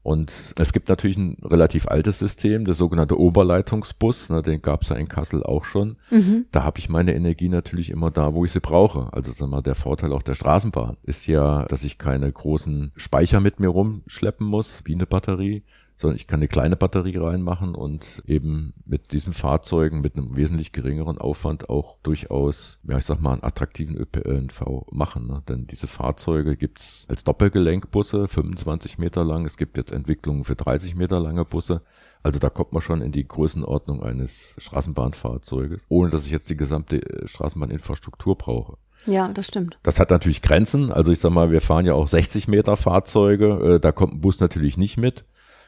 Und es gibt natürlich ein relativ altes System, der sogenannte Oberleitungsbus, ne, den gab es ja in Kassel auch schon. Mhm. Da habe ich meine Energie natürlich immer da, wo ich sie brauche. Also sag mal, der Vorteil auch der Straßenbahn ist ja, dass ich keine großen Speicher mit mir rumschleppen muss, wie eine Batterie, sondern ich kann eine kleine Batterie reinmachen und eben mit diesen Fahrzeugen mit einem wesentlich geringeren Aufwand auch durchaus, ja ich sag mal, einen attraktiven ÖPNV machen. Ne? Denn diese Fahrzeuge gibt's als Doppelgelenkbusse, 25 Meter lang. Es gibt jetzt Entwicklungen für 30 Meter lange Busse. Also da kommt man schon in die Größenordnung eines Straßenbahnfahrzeuges, ohne dass ich jetzt die gesamte äh, Straßenbahninfrastruktur brauche. Ja, das stimmt. Das hat natürlich Grenzen. Also ich sag mal, wir fahren ja auch 60 Meter Fahrzeuge. Äh, da kommt ein Bus natürlich nicht mit.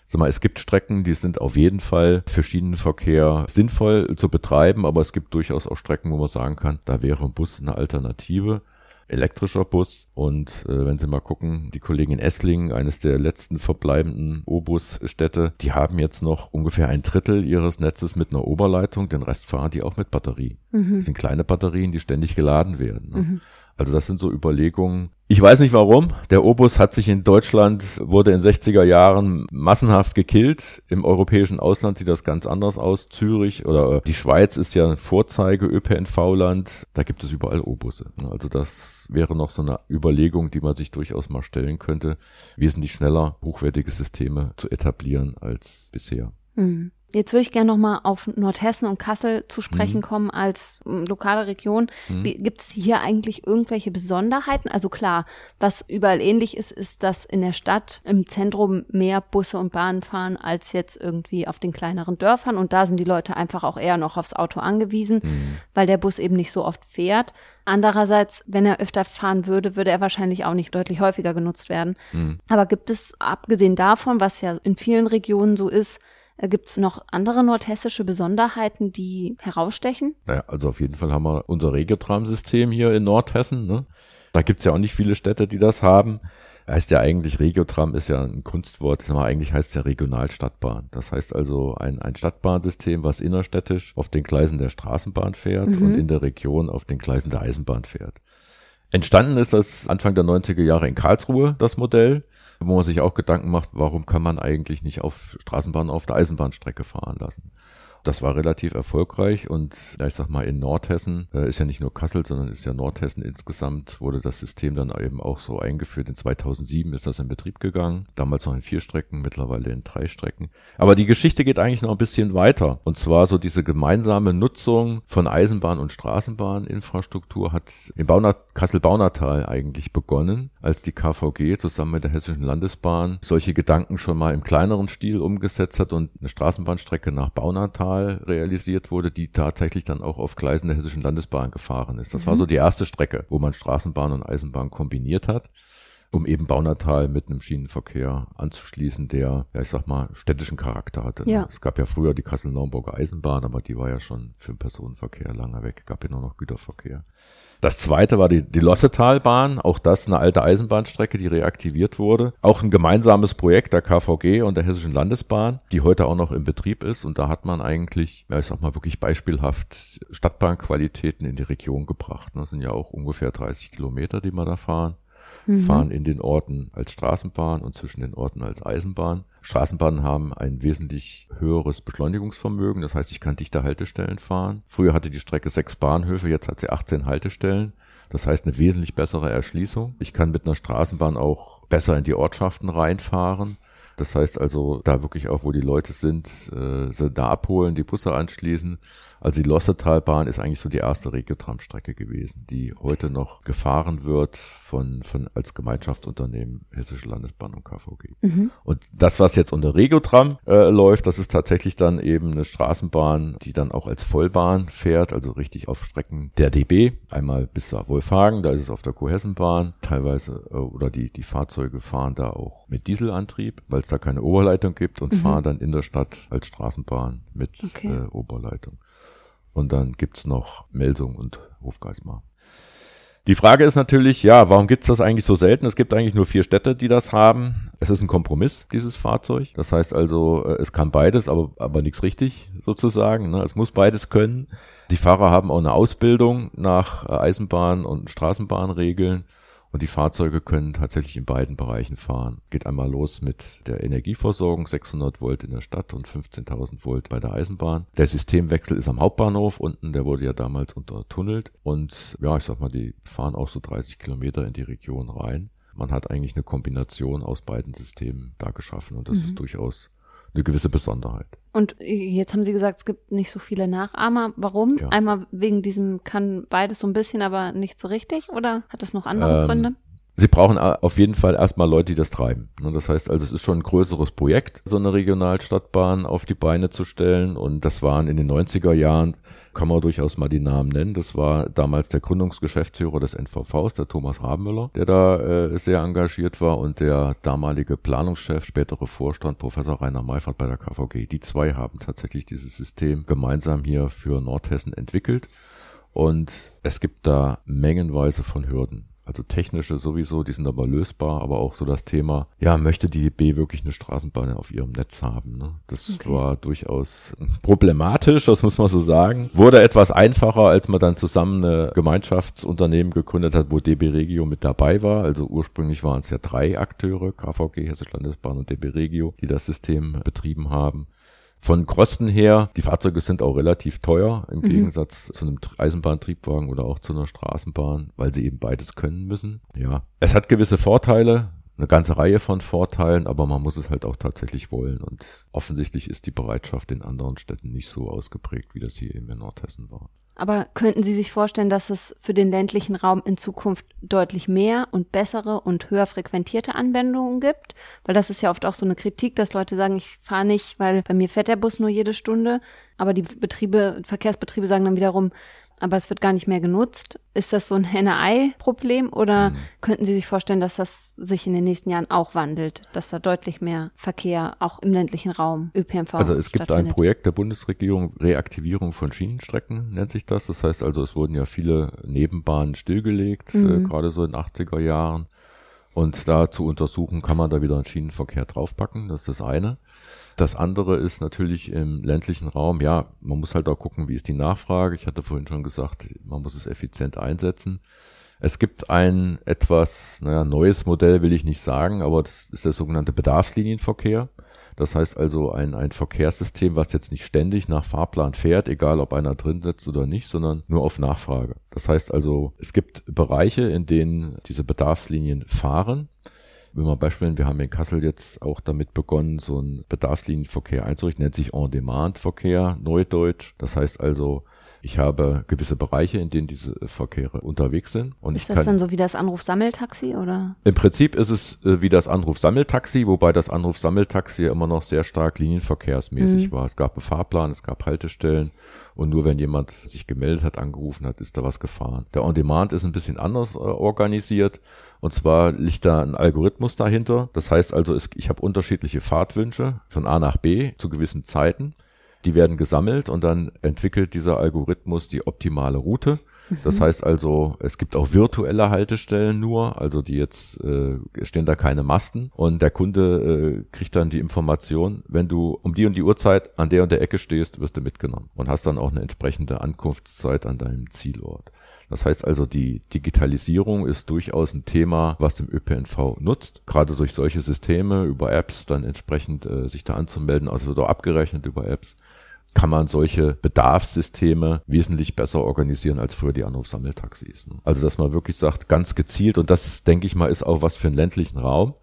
Sag mal, es gibt Strecken, die sind auf jeden Fall für Schienenverkehr sinnvoll zu betreiben, aber es gibt durchaus auch Strecken, wo man sagen kann, da wäre ein Bus eine Alternative elektrischer Bus. Und äh, wenn Sie mal gucken, die Kollegen in Esslingen, eines der letzten verbleibenden O-Bus-Städte, die haben jetzt noch ungefähr ein Drittel ihres Netzes mit einer Oberleitung, den Rest fahren die auch mit Batterie. Mhm. Das sind kleine Batterien, die ständig geladen werden. Ne? Mhm. Also das sind so Überlegungen. Ich weiß nicht warum. Der Obus hat sich in Deutschland, wurde in 60er Jahren massenhaft gekillt. Im europäischen Ausland sieht das ganz anders aus. Zürich oder die Schweiz ist ja Vorzeige ÖPNV-Land. Da gibt es überall Obusse. Also das wäre noch so eine Überlegung, die man sich durchaus mal stellen könnte, wesentlich schneller hochwertige Systeme zu etablieren als bisher. Mhm. Jetzt würde ich gerne nochmal auf Nordhessen und Kassel zu sprechen mhm. kommen als um, lokale Region. Mhm. Gibt es hier eigentlich irgendwelche Besonderheiten? Also klar, was überall ähnlich ist, ist, dass in der Stadt im Zentrum mehr Busse und Bahnen fahren als jetzt irgendwie auf den kleineren Dörfern. Und da sind die Leute einfach auch eher noch aufs Auto angewiesen, mhm. weil der Bus eben nicht so oft fährt. Andererseits, wenn er öfter fahren würde, würde er wahrscheinlich auch nicht deutlich häufiger genutzt werden. Mhm. Aber gibt es, abgesehen davon, was ja in vielen Regionen so ist, Gibt es noch andere nordhessische Besonderheiten, die herausstechen? Naja, also auf jeden Fall haben wir unser Regiotram-System hier in Nordhessen. Ne? Da gibt's ja auch nicht viele Städte, die das haben. Heißt ja eigentlich, Regiotram ist ja ein Kunstwort, sag mal, eigentlich heißt es ja Regionalstadtbahn. Das heißt also ein, ein Stadtbahnsystem, was innerstädtisch auf den Gleisen der Straßenbahn fährt mhm. und in der Region auf den Gleisen der Eisenbahn fährt. Entstanden ist das Anfang der 90er Jahre in Karlsruhe, das Modell wo man sich auch Gedanken macht, warum kann man eigentlich nicht auf Straßenbahn auf der Eisenbahnstrecke fahren lassen. Das war relativ erfolgreich und ich sag mal, in Nordhessen äh, ist ja nicht nur Kassel, sondern ist ja Nordhessen insgesamt, wurde das System dann eben auch so eingeführt. In 2007 ist das in Betrieb gegangen. Damals noch in vier Strecken, mittlerweile in drei Strecken. Aber die Geschichte geht eigentlich noch ein bisschen weiter. Und zwar so diese gemeinsame Nutzung von Eisenbahn- und Straßenbahninfrastruktur hat im Kassel-Baunatal eigentlich begonnen, als die KVG zusammen mit der Hessischen Landesbahn solche Gedanken schon mal im kleineren Stil umgesetzt hat und eine Straßenbahnstrecke nach Baunatal mal realisiert wurde, die tatsächlich dann auch auf Gleisen der Hessischen Landesbahn gefahren ist. Das mhm. war so die erste Strecke, wo man Straßenbahn und Eisenbahn kombiniert hat um eben Baunatal mit einem Schienenverkehr anzuschließen, der, ja, ich sag mal, städtischen Charakter hatte. Ne? Ja. Es gab ja früher die Kassel-Naumburger Eisenbahn, aber die war ja schon für den Personenverkehr lange weg, gab ja nur noch Güterverkehr. Das zweite war die, die Lossetalbahn, auch das eine alte Eisenbahnstrecke, die reaktiviert wurde. Auch ein gemeinsames Projekt der KVG und der Hessischen Landesbahn, die heute auch noch im Betrieb ist. Und da hat man eigentlich, ja, ich sag mal, wirklich beispielhaft Stadtbahnqualitäten in die Region gebracht. Das sind ja auch ungefähr 30 Kilometer, die wir da fahren. Mhm. Fahren in den Orten als Straßenbahn und zwischen den Orten als Eisenbahn. Straßenbahnen haben ein wesentlich höheres Beschleunigungsvermögen. Das heißt, ich kann dichter Haltestellen fahren. Früher hatte die Strecke sechs Bahnhöfe, jetzt hat sie 18 Haltestellen. Das heißt, eine wesentlich bessere Erschließung. Ich kann mit einer Straßenbahn auch besser in die Ortschaften reinfahren. Das heißt also, da wirklich auch, wo die Leute sind, äh, sie da abholen, die Busse anschließen. Also die Lossetalbahn ist eigentlich so die erste Regiotram-Strecke gewesen, die heute noch gefahren wird von, von als Gemeinschaftsunternehmen Hessische Landesbahn und KVG. Mhm. Und das, was jetzt unter Regiotram äh, läuft, das ist tatsächlich dann eben eine Straßenbahn, die dann auch als Vollbahn fährt, also richtig auf Strecken der DB. Einmal bis nach Wolfhagen, da ist es auf der Kurhessenbahn. Teilweise, äh, oder die, die Fahrzeuge fahren da auch mit Dieselantrieb, weil es da keine Oberleitung gibt und mhm. fahren dann in der Stadt als Straßenbahn mit okay. äh, Oberleitung. Und dann gibt's noch Melsung und Hofgeismar. Die Frage ist natürlich, ja, warum gibt's das eigentlich so selten? Es gibt eigentlich nur vier Städte, die das haben. Es ist ein Kompromiss, dieses Fahrzeug. Das heißt also, äh, es kann beides, aber, aber nichts richtig sozusagen. Ne? Es muss beides können. Die Fahrer haben auch eine Ausbildung nach äh, Eisenbahn- und Straßenbahnregeln. Und die Fahrzeuge können tatsächlich in beiden Bereichen fahren. Geht einmal los mit der Energieversorgung, 600 Volt in der Stadt und 15.000 Volt bei der Eisenbahn. Der Systemwechsel ist am Hauptbahnhof unten, der wurde ja damals untertunnelt. Und ja, ich sag mal, die fahren auch so 30 Kilometer in die Region rein. Man hat eigentlich eine Kombination aus beiden Systemen da geschaffen und das mhm. ist durchaus eine gewisse Besonderheit. Und jetzt haben Sie gesagt, es gibt nicht so viele Nachahmer. Warum? Ja. Einmal wegen diesem kann beides so ein bisschen, aber nicht so richtig? Oder hat das noch andere ähm, Gründe? Sie brauchen auf jeden Fall erstmal Leute, die das treiben. Das heißt also, es ist schon ein größeres Projekt, so eine Regionalstadtbahn auf die Beine zu stellen. Und das waren in den 90er Jahren, kann man durchaus mal die Namen nennen. Das war damals der Gründungsgeschäftsführer des NVVs, der Thomas Rabenmüller, der da äh, sehr engagiert war und der damalige Planungschef, spätere Vorstand, Professor Rainer Meifert bei der KVG. Die zwei haben tatsächlich dieses System gemeinsam hier für Nordhessen entwickelt. Und es gibt da mengenweise von Hürden. Also technische sowieso, die sind aber lösbar, aber auch so das Thema, ja, möchte die DB wirklich eine Straßenbahn auf ihrem Netz haben? Ne? Das okay. war durchaus problematisch, das muss man so sagen. Wurde etwas einfacher, als man dann zusammen eine Gemeinschaftsunternehmen gegründet hat, wo DB Regio mit dabei war. Also ursprünglich waren es ja drei Akteure, KVG, Hessische Landesbahn und DB Regio, die das System betrieben haben. Von Kosten her, die Fahrzeuge sind auch relativ teuer im mhm. Gegensatz zu einem Eisenbahntriebwagen oder auch zu einer Straßenbahn, weil sie eben beides können müssen. Ja, es hat gewisse Vorteile, eine ganze Reihe von Vorteilen, aber man muss es halt auch tatsächlich wollen. Und offensichtlich ist die Bereitschaft in anderen Städten nicht so ausgeprägt, wie das hier eben in Nordhessen war. Aber könnten Sie sich vorstellen, dass es für den ländlichen Raum in Zukunft deutlich mehr und bessere und höher frequentierte Anwendungen gibt? Weil das ist ja oft auch so eine Kritik, dass Leute sagen, ich fahre nicht, weil bei mir fährt der Bus nur jede Stunde. Aber die Betriebe, Verkehrsbetriebe sagen dann wiederum, aber es wird gar nicht mehr genutzt. Ist das so ein Henne-Ei-Problem oder mhm. könnten Sie sich vorstellen, dass das sich in den nächsten Jahren auch wandelt, dass da deutlich mehr Verkehr auch im ländlichen Raum ÖPNV Also es gibt ein Projekt der Bundesregierung, Reaktivierung von Schienenstrecken nennt sich das. Das heißt also, es wurden ja viele Nebenbahnen stillgelegt, äh, mhm. äh, gerade so in 80er Jahren. Und da zu untersuchen, kann man da wieder einen Schienenverkehr draufpacken. Das ist das eine. Das andere ist natürlich im ländlichen Raum, ja, man muss halt auch gucken, wie ist die Nachfrage. Ich hatte vorhin schon gesagt, man muss es effizient einsetzen. Es gibt ein etwas, naja, neues Modell will ich nicht sagen, aber das ist der sogenannte Bedarfslinienverkehr. Das heißt also ein, ein Verkehrssystem, was jetzt nicht ständig nach Fahrplan fährt, egal ob einer drin sitzt oder nicht, sondern nur auf Nachfrage. Das heißt also, es gibt Bereiche, in denen diese Bedarfslinien fahren wenn wir beispielsweise, wir haben in Kassel jetzt auch damit begonnen, so einen Bedarfslinienverkehr einzurichten, nennt sich On-Demand-Verkehr, Neudeutsch. Das heißt also, ich habe gewisse Bereiche, in denen diese Verkehre unterwegs sind. Und ist das dann so wie das Anruf-Sammeltaxi oder? Im Prinzip ist es äh, wie das Anruf-Sammeltaxi, wobei das Anruf-Sammeltaxi ja immer noch sehr stark linienverkehrsmäßig mhm. war. Es gab einen Fahrplan, es gab Haltestellen und nur wenn jemand sich gemeldet hat, angerufen hat, ist da was gefahren. Der On-Demand ist ein bisschen anders äh, organisiert. Und zwar liegt da ein Algorithmus dahinter. Das heißt also, es, ich habe unterschiedliche Fahrtwünsche von A nach B zu gewissen Zeiten. Die werden gesammelt und dann entwickelt dieser Algorithmus die optimale Route. Das mhm. heißt also, es gibt auch virtuelle Haltestellen nur, also die jetzt äh, stehen da keine Masten und der Kunde äh, kriegt dann die Information, wenn du um die und die Uhrzeit an der und der Ecke stehst, wirst du mitgenommen und hast dann auch eine entsprechende Ankunftszeit an deinem Zielort. Das heißt also, die Digitalisierung ist durchaus ein Thema, was dem ÖPNV nutzt. Gerade durch solche Systeme über Apps dann entsprechend äh, sich da anzumelden, also auch abgerechnet über Apps kann man solche Bedarfssysteme wesentlich besser organisieren als früher die Anrufsammeltaxis. Ne? Also dass man wirklich sagt, ganz gezielt, und das denke ich mal ist auch was für einen ländlichen Raum,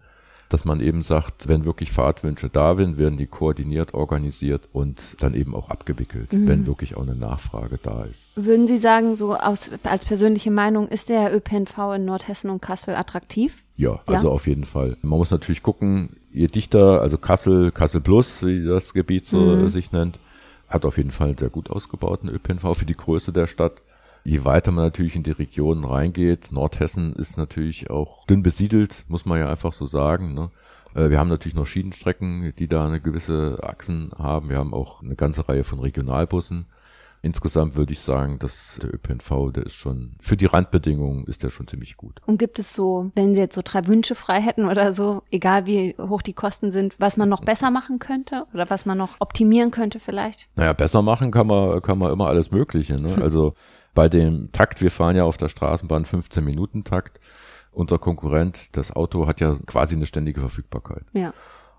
dass man eben sagt, wenn wirklich Fahrtwünsche da sind, werden die koordiniert, organisiert und dann eben auch abgewickelt, mhm. wenn wirklich auch eine Nachfrage da ist. Würden Sie sagen, so aus, als persönliche Meinung, ist der ÖPNV in Nordhessen und Kassel attraktiv? Ja, also ja? auf jeden Fall. Man muss natürlich gucken, je dichter, also Kassel, Kassel Plus, wie das Gebiet so mhm. sich nennt, hat auf jeden Fall einen sehr gut ausgebauten ÖPNV für die Größe der Stadt. Je weiter man natürlich in die Regionen reingeht, Nordhessen ist natürlich auch dünn besiedelt, muss man ja einfach so sagen. Ne? Äh, wir haben natürlich noch Schienenstrecken, die da eine gewisse Achsen haben. Wir haben auch eine ganze Reihe von Regionalbussen. insgesamt würde ich sagen, dass der ÖPNV, der ist schon, für die Randbedingungen ist der schon ziemlich gut. Und gibt es so, wenn Sie jetzt so drei Wünsche frei hätten oder so, egal wie hoch die Kosten sind, was man noch besser machen könnte oder was man noch optimieren könnte vielleicht? Naja, besser machen kann man, kann man immer alles Mögliche. Ne? Also bei dem Takt, wir fahren ja auf der Straßenbahn 15 Minuten Takt. Unser Konkurrent, das Auto hat ja quasi eine ständige Verfügbarkeit. Ja.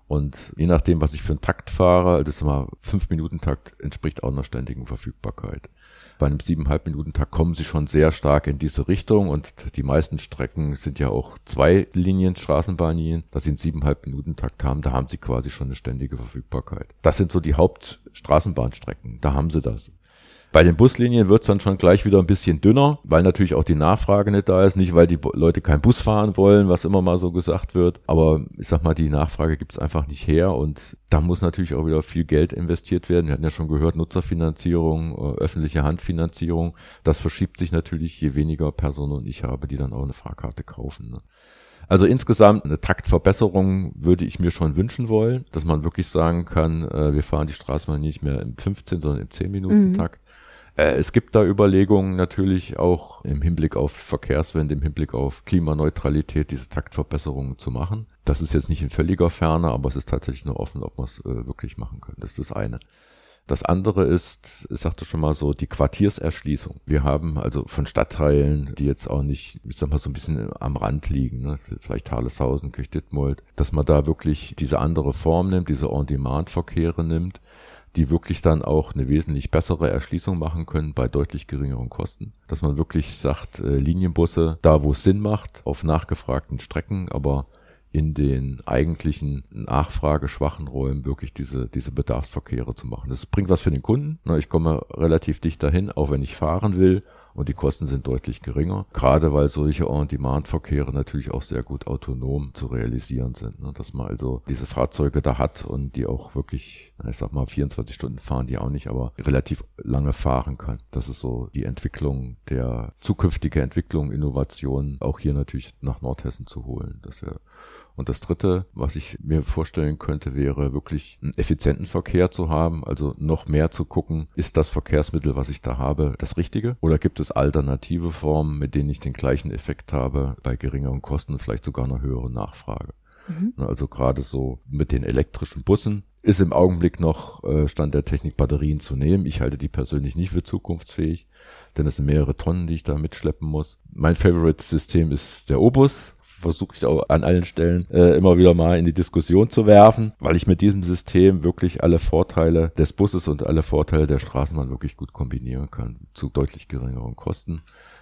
Und je nachdem, was ich für einen Takt fahre, das ist immer fünf Minuten Takt, entspricht auch einer ständigen Verfügbarkeit. Bei einem siebeneinhalb Minuten Takt kommen sie schon sehr stark in diese Richtung und die meisten Strecken sind ja auch zwei Linien, Straßenbahnlinien, dass sie einen siebeneinhalb Minuten Takt haben, da haben sie quasi schon eine ständige Verfügbarkeit. Das sind so die Hauptstraßenbahnstrecken, da haben sie das. Bei den Buslinien wird's dann schon gleich wieder ein bisschen dünner, weil natürlich auch die Nachfrage nicht da ist. Nicht, weil die Leute kein Bus fahren wollen, was immer mal so gesagt wird. Aber ich sag mal, die Nachfrage gibt's einfach nicht her. Und da muss natürlich auch wieder viel Geld investiert werden. Wir hatten ja schon gehört, Nutzerfinanzierung, äh, öffentliche Handfinanzierung. Das verschiebt sich natürlich, je weniger Personen ich habe, die dann auch eine Fahrkarte kaufen. Ne? Also insgesamt eine Taktverbesserung würde ich mir schon wünschen wollen, dass man wirklich sagen kann, äh, wir fahren die Straßenbahn nicht mehr im 15, sondern im 10 Minuten Takt. Mhm. Äh, es gibt da Überlegungen natürlich auch im Hinblick auf Verkehrswende, im Hinblick auf Klimaneutralität, diese Taktverbesserungen zu machen. Das ist jetzt nicht in völliger Ferne, aber es ist tatsächlich nur offen, ob wir es äh, wirklich machen können. Das ist das eine. Das andere ist, ich sagte schon mal so, die Quartierserschließung. Wir haben also von Stadtteilen, die jetzt auch nicht, ich sag mal, so ein bisschen am Rand liegen, ne? vielleicht Harleshausen, Kirchdittmold, dass man da wirklich diese andere Form nimmt, diese On-Demand-Verkehre nimmt die wirklich dann auch eine wesentlich bessere Erschließung machen können bei deutlich geringeren Kosten. Dass man wirklich sagt, äh, Linienbusse, da wo es Sinn macht, auf nachgefragten Strecken, aber in den eigentlichen nachfrageschwachen Räumen wirklich diese, diese Bedarfsverkehre zu machen. Das bringt was für den Kunden. Ich komme relativ dicht dahin, auch wenn ich fahren will und die Kosten sind deutlich geringer, gerade weil solche On-Demand-Verkehre natürlich auch sehr gut autonom zu realisieren sind, ne? dass man also diese Fahrzeuge da hat und die auch wirklich, ich sag mal 24 Stunden fahren die auch nicht, aber relativ lange fahren kann. Das ist so die Entwicklung der zukünftige Entwicklung, Innovation auch hier natürlich nach Nordhessen zu holen. Das wäre und das Dritte, was ich mir vorstellen könnte, wäre wirklich einen effizienten Verkehr zu haben, also noch mehr zu gucken, ist das Verkehrsmittel, was ich da habe, das Richtige? Oder gibt es alternative Formen, mit denen ich den gleichen Effekt habe, bei geringeren Kosten, vielleicht sogar einer höheren Nachfrage? Mhm. Also gerade so mit den elektrischen Bussen ist im Augenblick noch äh, Stand der Technik Batterien zu nehmen. Ich halte die persönlich nicht für zukunftsfähig, denn es sind mehrere Tonnen, die ich da mitschleppen muss. Mein Favorite-System ist der Obus versuche ich auch an allen Stellen äh, immer wieder mal in die Diskussion zu werfen, weil ich mit diesem System wirklich alle Vorteile des Busses und alle Vorteile der Straßenbahn wirklich gut kombinieren kann, zu deutlich geringeren Kosten.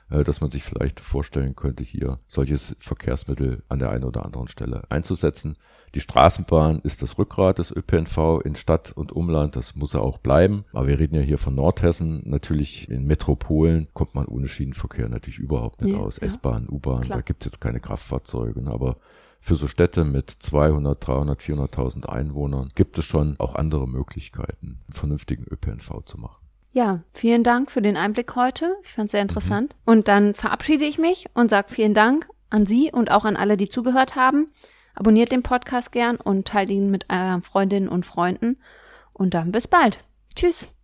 Äh, dass man sich vielleicht vorstellen könnte, hier solches Verkehrsmittel an der einen oder anderen Stelle einzusetzen. Die Straßenbahn ist das Rückgrat des ÖPNV in Stadt und Umland, das muss er auch bleiben. Aber wir reden ja hier von Nordhessen. Natürlich in Metropolen kommt man ohne Schienenverkehr natürlich überhaupt nicht ja, aus. Ja. S-Bahn, U-Bahn, da gibt es jetzt keine Kraftfahrzeuge. Ne? Aber für so Städte mit 200, 300, 400.000 Einwohnern gibt es schon auch andere Möglichkeiten, einen vernünftigen ÖPNV zu machen. Ja, vielen Dank für den Einblick heute. Ich fand es sehr interessant. Mhm. Und dann verabschiede ich mich und sage vielen Dank an Sie und auch an alle, die zugehört haben. Abonniert den Podcast gern und teilt ihn mit euren Freundinnen und Freunden. Und dann bis bald. Tschüss.